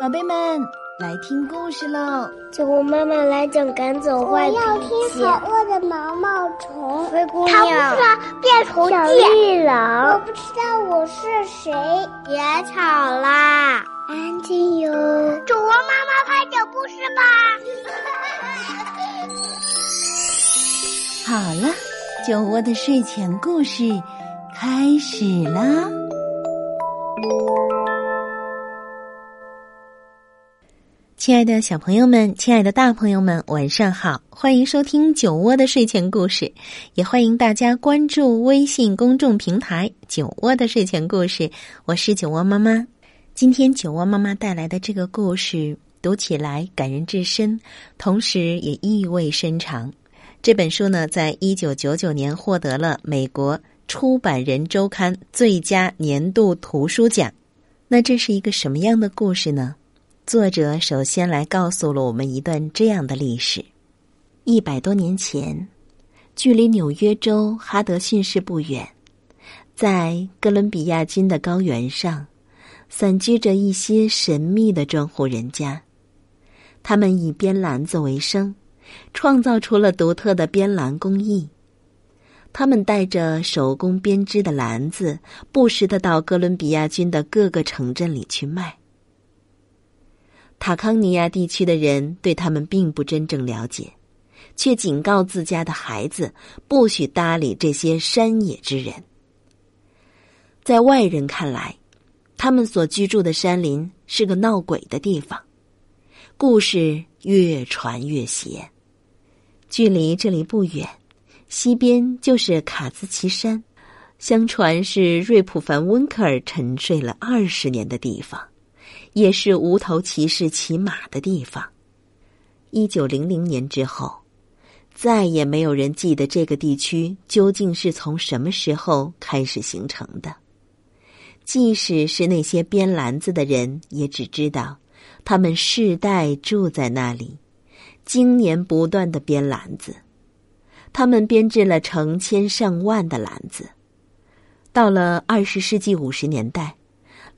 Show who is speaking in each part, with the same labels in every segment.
Speaker 1: 宝贝们，来听故事喽！
Speaker 2: 酒窝妈妈来讲赶走坏脾气。
Speaker 3: 我要听好饿的毛毛虫。
Speaker 2: 灰姑
Speaker 3: 娘。
Speaker 2: 他
Speaker 3: 不知道变虫
Speaker 2: 小绿狼。
Speaker 3: 我不知道我是谁。
Speaker 2: 别吵啦，
Speaker 3: 安静哟。
Speaker 2: 酒窝妈妈快讲故事吧。
Speaker 1: 好了，酒窝的睡前故事开始啦！亲爱的小朋友们，亲爱的大朋友们，晚上好！欢迎收听酒窝的睡前故事，也欢迎大家关注微信公众平台“酒窝的睡前故事”。我是酒窝妈妈。今天酒窝妈妈带来的这个故事，读起来感人至深，同时也意味深长。这本书呢，在一九九九年获得了美国出版人周刊最佳年度图书奖。那这是一个什么样的故事呢？作者首先来告诉了我们一段这样的历史：一百多年前，距离纽约州哈德逊市不远，在哥伦比亚军的高原上，散居着一些神秘的庄户人家。他们以编篮子为生，创造出了独特的编篮工艺。他们带着手工编织的篮子，不时的到哥伦比亚军的各个城镇里去卖。塔康尼亚地区的人对他们并不真正了解，却警告自家的孩子不许搭理这些山野之人。在外人看来，他们所居住的山林是个闹鬼的地方。故事越传越邪。距离这里不远，西边就是卡兹奇山，相传是瑞普凡温克尔沉睡了二十年的地方。也是无头骑士骑马的地方。一九零零年之后，再也没有人记得这个地区究竟是从什么时候开始形成的。即使是那些编篮子的人，也只知道他们世代住在那里，经年不断的编篮子。他们编制了成千上万的篮子。到了二十世纪五十年代。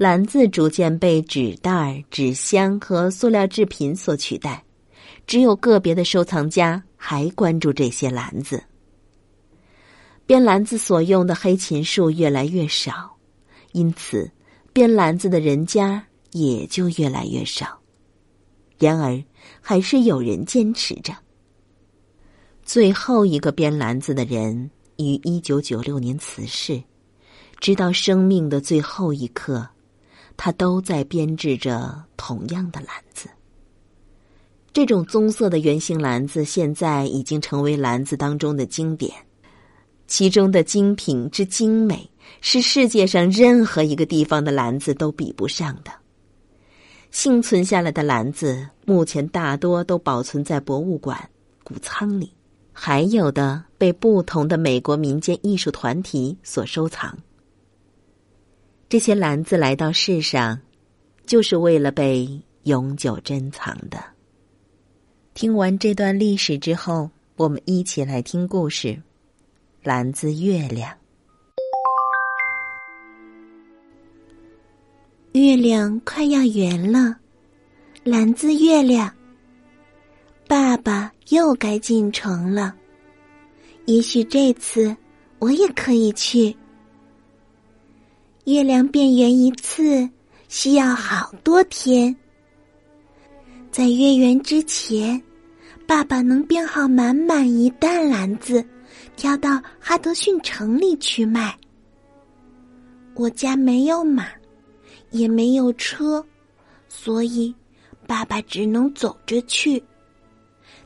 Speaker 1: 篮子逐渐被纸袋、纸箱和塑料制品所取代，只有个别的收藏家还关注这些篮子。编篮子所用的黑琴树越来越少，因此编篮子的人家也就越来越少。然而，还是有人坚持着。最后一个编篮子的人于一九九六年辞世，直到生命的最后一刻。他都在编织着同样的篮子。这种棕色的圆形篮子现在已经成为篮子当中的经典，其中的精品之精美是世界上任何一个地方的篮子都比不上的。幸存下来的篮子，目前大多都保存在博物馆、谷仓里，还有的被不同的美国民间艺术团体所收藏。这些篮子来到世上，就是为了被永久珍藏的。听完这段历史之后，我们一起来听故事：篮子月亮。
Speaker 4: 月亮快要圆了，篮子月亮。爸爸又该进城了，也许这次我也可以去。月亮变圆一次需要好多天，在月圆之前，爸爸能编好满满一担篮子，挑到哈德逊城里去卖。我家没有马，也没有车，所以爸爸只能走着去。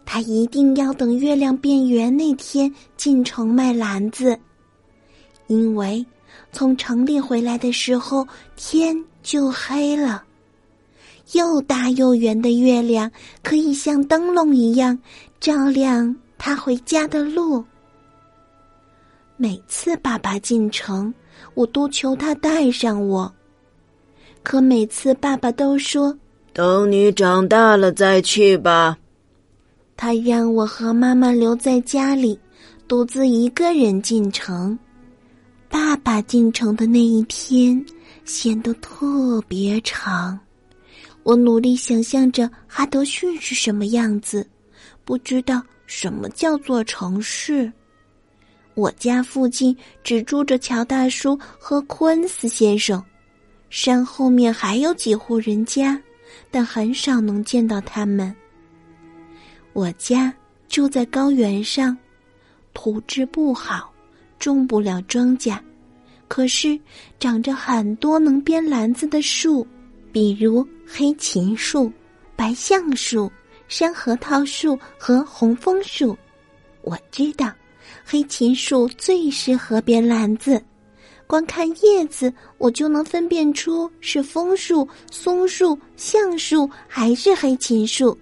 Speaker 4: 他一定要等月亮变圆那天进城卖篮子，因为。从城里回来的时候，天就黑了。又大又圆的月亮可以像灯笼一样照亮他回家的路。每次爸爸进城，我都求他带上我，可每次爸爸都说：“
Speaker 5: 等你长大了再去吧。”
Speaker 4: 他让我和妈妈留在家里，独自一个人进城。爸爸进城的那一天显得特别长，我努力想象着哈德逊是什么样子，不知道什么叫做城市。我家附近只住着乔大叔和库恩斯先生，山后面还有几户人家，但很少能见到他们。我家住在高原上，土质不好，种不了庄稼，可是长着很多能编篮子的树，比如黑琴树、白橡树、山核桃树和红枫树。我知道。黑琴树最适合编篮子，光看叶子我就能分辨出是枫树、松树、橡树还是黑琴树。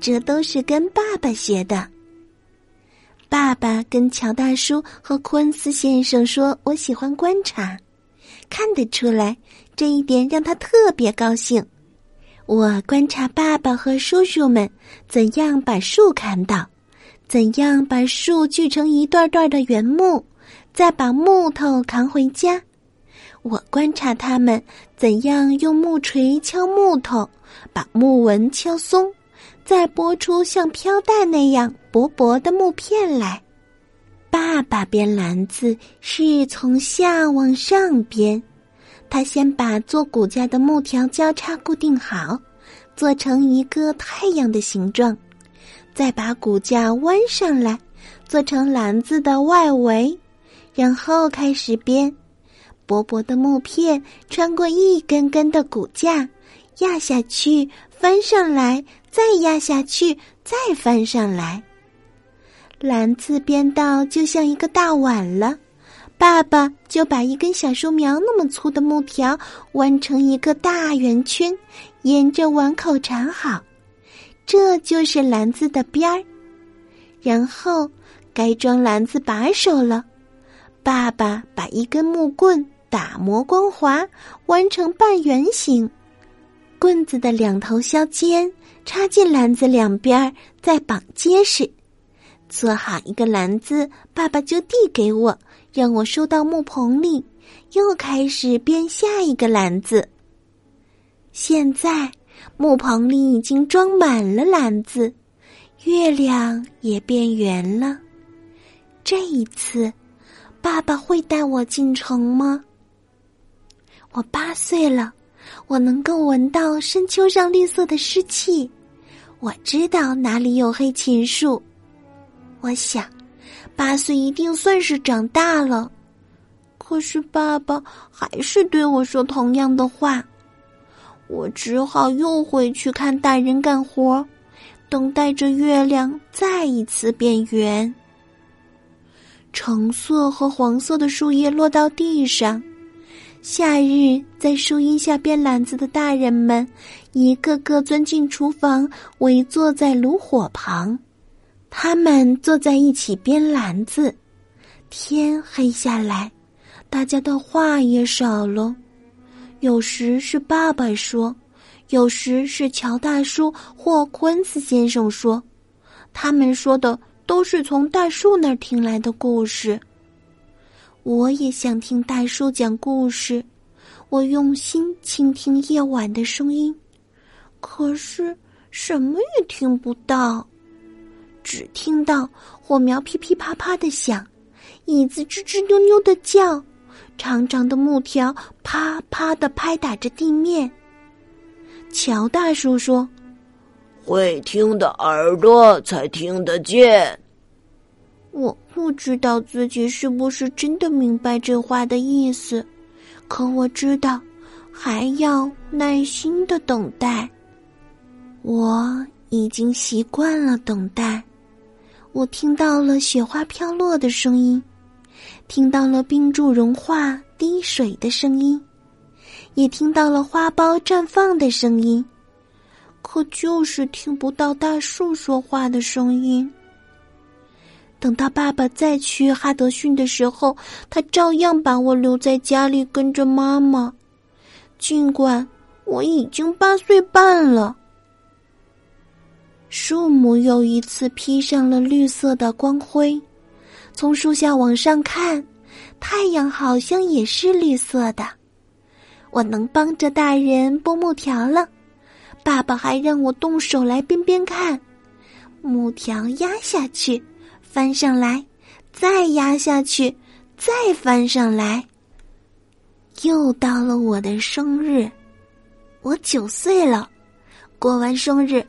Speaker 4: 这都是跟爸爸学的。爸爸跟乔大叔和库恩斯先生说：“我喜欢观察，看得出来，这一点让他特别高兴。”我观察爸爸和叔叔们怎样把树砍倒。怎样把树锯成一段段的原木，再把木头扛回家？我观察他们怎样用木锤敲木头，把木纹敲松，再拨出像飘带那样薄薄的木片来。爸爸编篮子是从下往上编，他先把做骨架的木条交叉固定好，做成一个太阳的形状。再把骨架弯上来，做成篮子的外围，然后开始编。薄薄的木片穿过一根根的骨架，压下去，翻上来，再压下去，再翻上来。篮子编到就像一个大碗了，爸爸就把一根小树苗那么粗的木条弯成一个大圆圈，沿着碗口缠好。这就是篮子的边儿，然后该装篮子把手了。爸爸把一根木棍打磨光滑，弯成半圆形，棍子的两头削尖，插进篮子两边，再绑结实。做好一个篮子，爸爸就递给我，让我收到木棚里，又开始编下一个篮子。现在。木棚里已经装满了篮子，月亮也变圆了。这一次，爸爸会带我进城吗？我八岁了，我能够闻到深秋上绿色的湿气，我知道哪里有黑琴树。我想，八岁一定算是长大了。可是爸爸还是对我说同样的话。我只好又回去看大人干活，等待着月亮再一次变圆。橙色和黄色的树叶落到地上，夏日在树荫下编篮子的大人们，一个个钻进厨房，围坐在炉火旁。他们坐在一起编篮子，天黑下来，大家的话也少了。有时是爸爸说，有时是乔大叔或昆斯先生说，他们说的都是从大树那儿听来的故事。我也想听大树讲故事，我用心倾听夜晚的声音，可是什么也听不到，只听到火苗噼噼啪啪的响，椅子吱吱扭扭的叫。长长的木条啪啪的拍打着地面。乔大叔说：“
Speaker 5: 会听的耳朵才听得见。”
Speaker 4: 我不知道自己是不是真的明白这话的意思，可我知道还要耐心的等待。我已经习惯了等待。我听到了雪花飘落的声音。听到了冰柱融化滴水的声音，也听到了花苞绽放的声音，可就是听不到大树说话的声音。等到爸爸再去哈德逊的时候，他照样把我留在家里跟着妈妈，尽管我已经八岁半了。树木又一次披上了绿色的光辉。从树下往上看，太阳好像也是绿色的。我能帮着大人剥木条了，爸爸还让我动手来编编看，木条压下去，翻上来，再压下去，再翻上来。又到了我的生日，我九岁了。过完生日，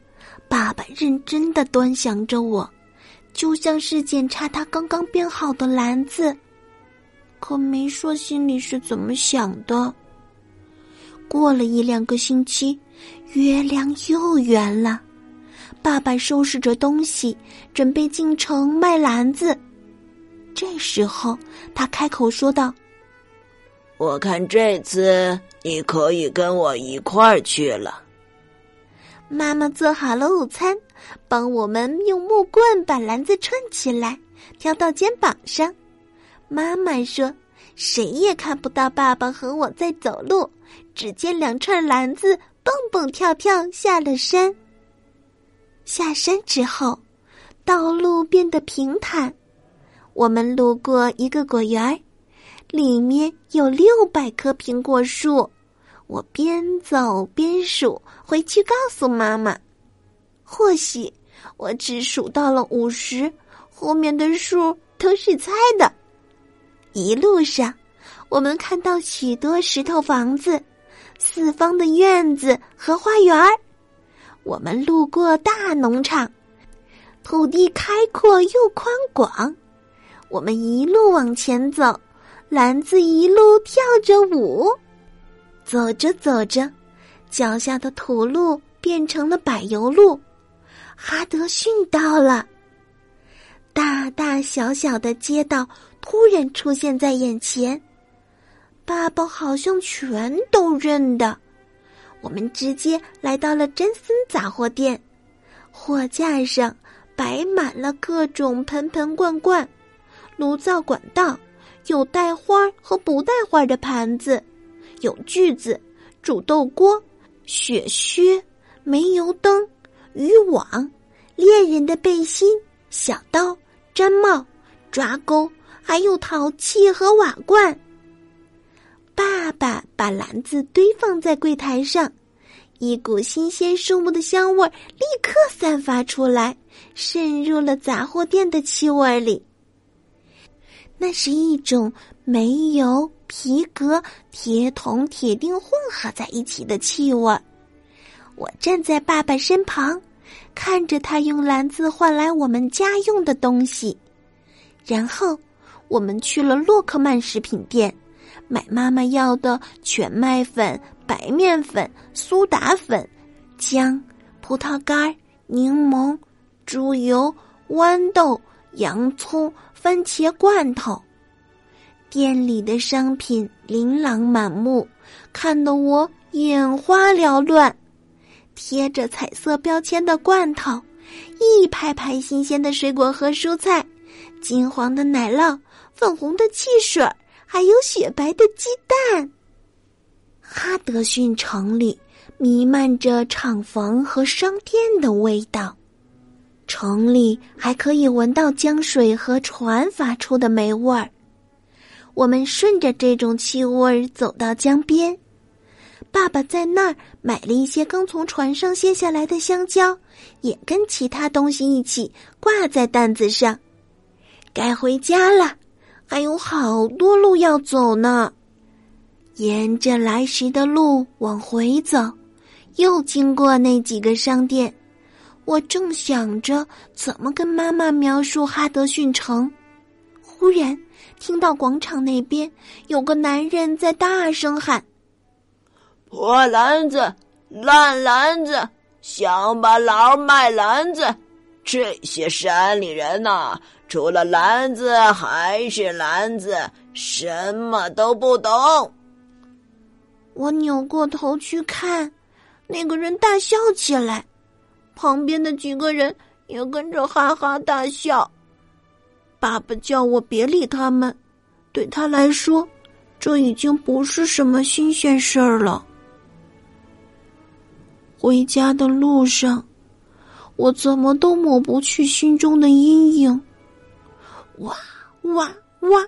Speaker 4: 爸爸认真的端详着我，就像是检查他刚刚编好的篮子，可没说心里是怎么想的。过了一两个星期，月亮又圆了。爸爸收拾着东西，准备进城卖篮子。这时候，他开口说道：“
Speaker 5: 我看这次你可以跟我一块儿去了。”
Speaker 4: 妈妈做好了午餐，帮我们用木棍把篮子串起来，挑到肩膀上。妈妈说：“谁也看不到爸爸和我在走路。”只见两串篮子蹦蹦跳跳下了山。下山之后，道路变得平坦。我们路过一个果园，里面有六百棵苹果树。我边走边数，回去告诉妈妈。或许我只数到了五十，后面的数都是猜的。一路上，我们看到许多石头房子。四方的院子和花园儿，我们路过大农场，土地开阔又宽广。我们一路往前走，篮子一路跳着舞。走着走着，脚下的土路变成了柏油路。哈德逊到了，大大小小的街道突然出现在眼前。爸爸好像全都认得，我们直接来到了珍森杂货店，货架上摆满了各种盆盆罐罐、炉灶管道，有带花和不带花的盘子，有锯子、煮豆锅、雪靴、煤油灯、渔网、猎人的背心、小刀、毡帽、抓钩，还有陶器和瓦罐。爸爸把篮子堆放在柜台上，一股新鲜树木的香味立刻散发出来，渗入了杂货店的气味里。那是一种煤油、皮革、铁桶、铁钉混合在一起的气味。我站在爸爸身旁，看着他用篮子换来我们家用的东西，然后我们去了洛克曼食品店。买妈妈要的全麦粉、白面粉、苏打粉、姜、葡萄干、柠檬、猪油、豌豆、洋葱、番茄罐头。店里的商品琳琅满目，看得我眼花缭乱。贴着彩色标签的罐头，一排排新鲜的水果和蔬菜，金黄的奶酪，粉红的汽水。还有雪白的鸡蛋。哈德逊城里弥漫着厂房和商店的味道，城里还可以闻到江水和船发出的霉味儿。我们顺着这种气味走到江边，爸爸在那儿买了一些刚从船上卸下来的香蕉，也跟其他东西一起挂在担子上。该回家了。还有好多路要走呢，沿着来时的路往回走，又经过那几个商店。我正想着怎么跟妈妈描述哈德逊城，忽然听到广场那边有个男人在大声喊：“
Speaker 5: 破篮子，烂篮子，乡巴佬卖篮子，这些山里人呐！”除了篮子还是篮子，什么都不懂。
Speaker 4: 我扭过头去看，那个人大笑起来，旁边的几个人也跟着哈哈大笑。爸爸叫我别理他们，对他来说，这已经不是什么新鲜事儿了。回家的路上，我怎么都抹不去心中的阴影。哇哇哇！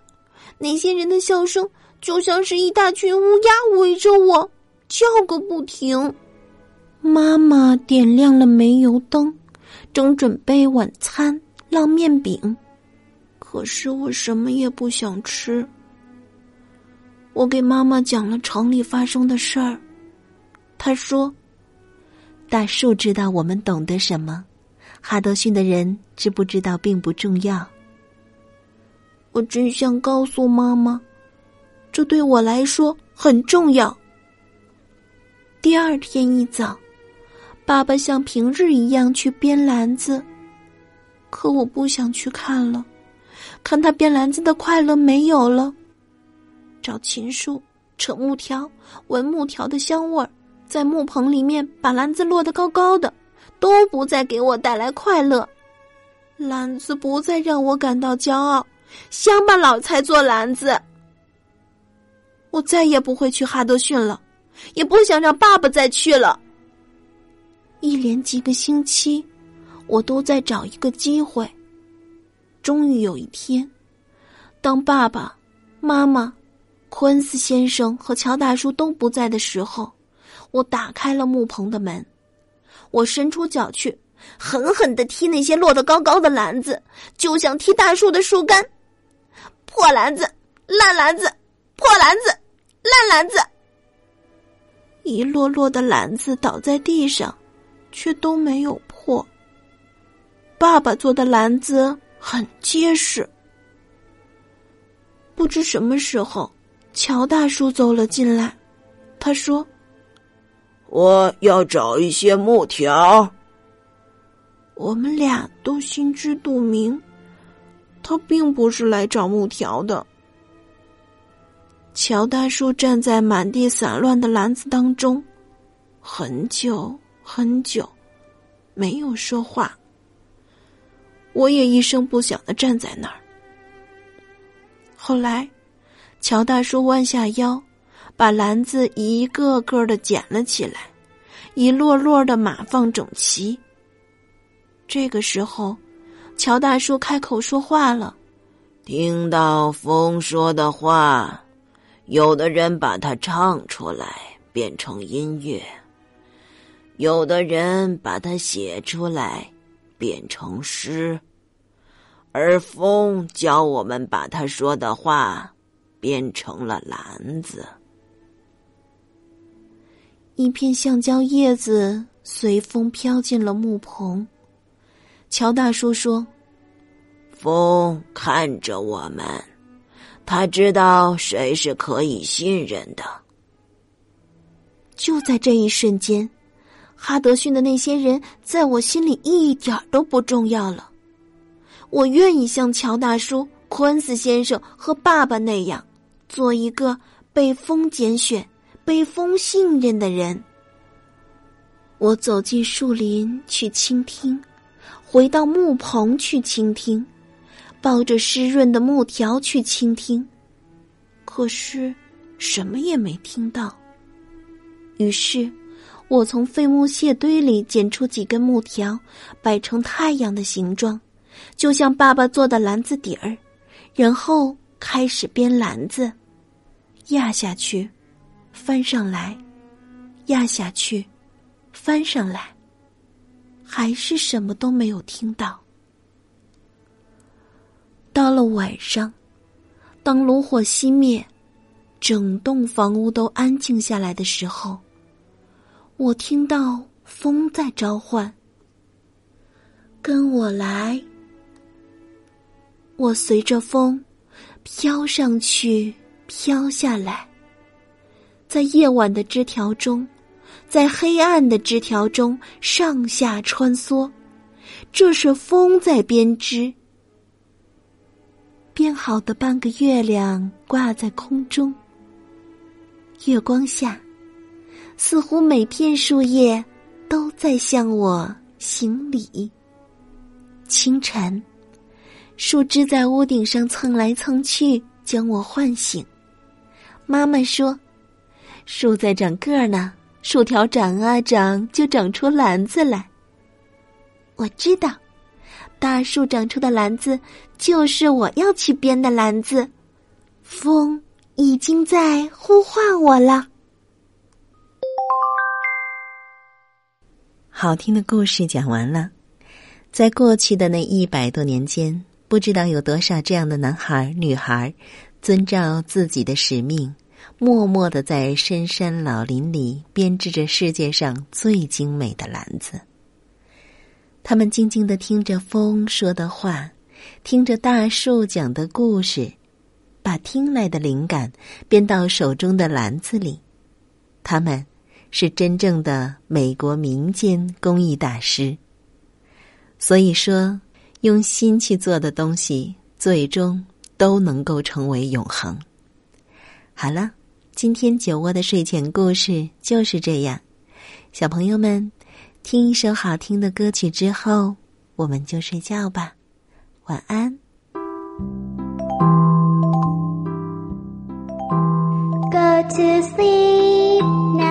Speaker 4: 那些人的笑声就像是一大群乌鸦围着我叫个不停。妈妈点亮了煤油灯，正准备晚餐烙面饼，可是我什么也不想吃。我给妈妈讲了城里发生的事儿，她说：“
Speaker 1: 大树知道我们懂得什么，哈德逊的人知不知道并不重要。”
Speaker 4: 我真想告诉妈妈，这对我来说很重要。第二天一早，爸爸像平日一样去编篮子，可我不想去看了，看他编篮子的快乐没有了。找琴树、扯木条、闻木条的香味儿，在木棚里面把篮子摞得高高的，都不再给我带来快乐。篮子不再让我感到骄傲。乡巴佬才做篮子。我再也不会去哈德逊了，也不想让爸爸再去了。一连几个星期，我都在找一个机会。终于有一天，当爸爸妈妈、昆斯先生和乔大叔都不在的时候，我打开了木棚的门。我伸出脚去，狠狠的踢那些摞得高高的篮子，就像踢大树的树干。破篮子，烂篮子，破篮子，烂篮子。一摞摞的篮子倒在地上，却都没有破。爸爸做的篮子很结实。不知什么时候，乔大叔走了进来，他说：“
Speaker 5: 我要找一些木条。”
Speaker 4: 我们俩都心知肚明。他并不是来找木条的。乔大叔站在满地散乱的篮子当中，很久很久，没有说话。我也一声不响的站在那儿。后来，乔大叔弯下腰，把篮子一个个的捡了起来，一摞摞的码放整齐。这个时候。乔大叔开口说话了：“
Speaker 5: 听到风说的话，有的人把它唱出来变成音乐，有的人把它写出来变成诗，而风教我们把他说的话变成了篮子。”
Speaker 4: 一片橡胶叶子随风飘进了木棚。乔大叔说：“
Speaker 5: 风看着我们，他知道谁是可以信任的。”
Speaker 4: 就在这一瞬间，哈德逊的那些人在我心里一点都不重要了。我愿意像乔大叔、昆斯先生和爸爸那样，做一个被风拣选、被风信任的人。我走进树林去倾听。回到木棚去倾听，抱着湿润的木条去倾听，可是什么也没听到。于是，我从废木屑堆里捡出几根木条，摆成太阳的形状，就像爸爸做的篮子底儿，然后开始编篮子，压下去，翻上来，压下去，翻上来。还是什么都没有听到。到了晚上，当炉火熄灭，整栋房屋都安静下来的时候，我听到风在召唤：“跟我来。”我随着风飘上去，飘下来，在夜晚的枝条中。在黑暗的枝条中上下穿梭，这是风在编织。编好的半个月亮挂在空中，月光下，似乎每片树叶都在向我行礼。清晨，树枝在屋顶上蹭来蹭去，将我唤醒。妈妈说：“树在长个儿呢。”树条长啊长，就长出篮子来。我知道，大树长出的篮子就是我要去编的篮子。风已经在呼唤我了。
Speaker 1: 好听的故事讲完了。在过去的那一百多年间，不知道有多少这样的男孩、女孩，遵照自己的使命，默默的在深山老林里编织着世界上最精美的篮子。他们静静的听着风说的话，听着大树讲的故事，把听来的灵感编到手中的篮子里。他们。是真正的美国民间工艺大师。所以说，用心去做的东西，最终都能够成为永恒。好了，今天酒窝的睡前故事就是这样。小朋友们，听一首好听的歌曲之后，我们就睡觉吧。晚安。
Speaker 3: Go to sleep